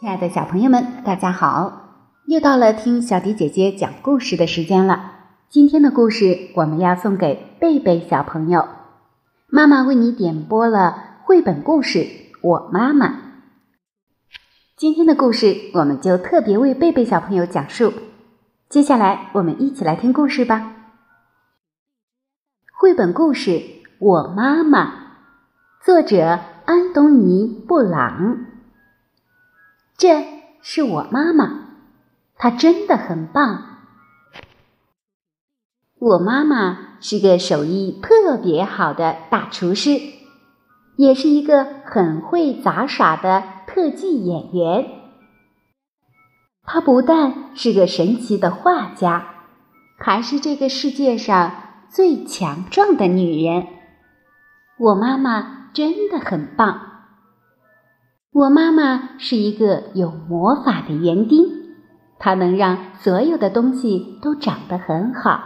亲爱的小朋友们，大家好！又到了听小迪姐姐讲故事的时间了。今天的故事我们要送给贝贝小朋友，妈妈为你点播了绘本故事《我妈妈》。今天的故事我们就特别为贝贝小朋友讲述。接下来我们一起来听故事吧。绘本故事《我妈妈》，作者安东尼·布朗。这是我妈妈，她真的很棒。我妈妈是个手艺特别好的大厨师，也是一个很会杂耍的特技演员。她不但是个神奇的画家，还是这个世界上最强壮的女人。我妈妈真的很棒。我妈妈是一个有魔法的园丁，她能让所有的东西都长得很好。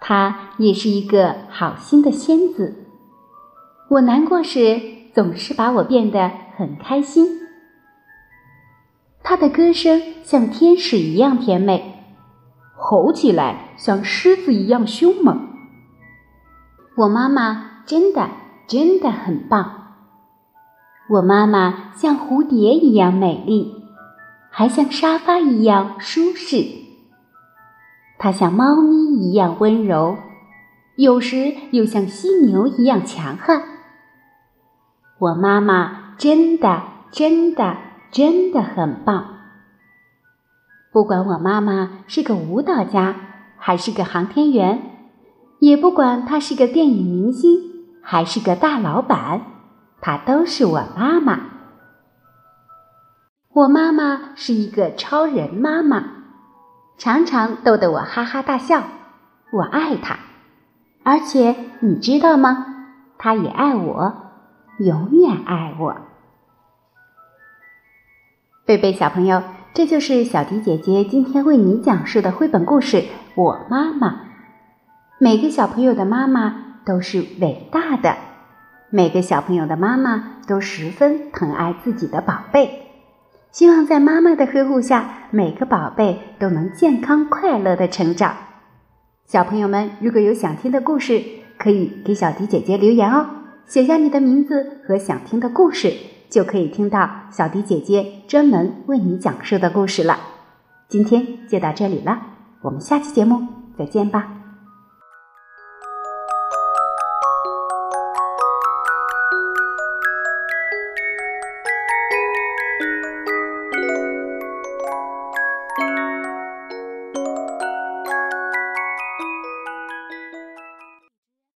她也是一个好心的仙子，我难过时总是把我变得很开心。她的歌声像天使一样甜美，吼起来像狮子一样凶猛。我妈妈真的真的很棒。我妈妈像蝴蝶一样美丽，还像沙发一样舒适。她像猫咪一样温柔，有时又像犀牛一样强悍。我妈妈真的真的真的很棒。不管我妈妈是个舞蹈家，还是个航天员，也不管她是个电影明星，还是个大老板。她都是我妈妈。我妈妈是一个超人妈妈，常常逗得我哈哈大笑。我爱她，而且你知道吗？她也爱我，永远爱我。贝贝小朋友，这就是小迪姐姐今天为你讲述的绘本故事《我妈妈》。每个小朋友的妈妈都是伟大的。每个小朋友的妈妈都十分疼爱自己的宝贝，希望在妈妈的呵护下，每个宝贝都能健康快乐的成长。小朋友们，如果有想听的故事，可以给小迪姐姐留言哦，写下你的名字和想听的故事，就可以听到小迪姐姐专门为你讲述的故事了。今天就到这里了，我们下期节目再见吧。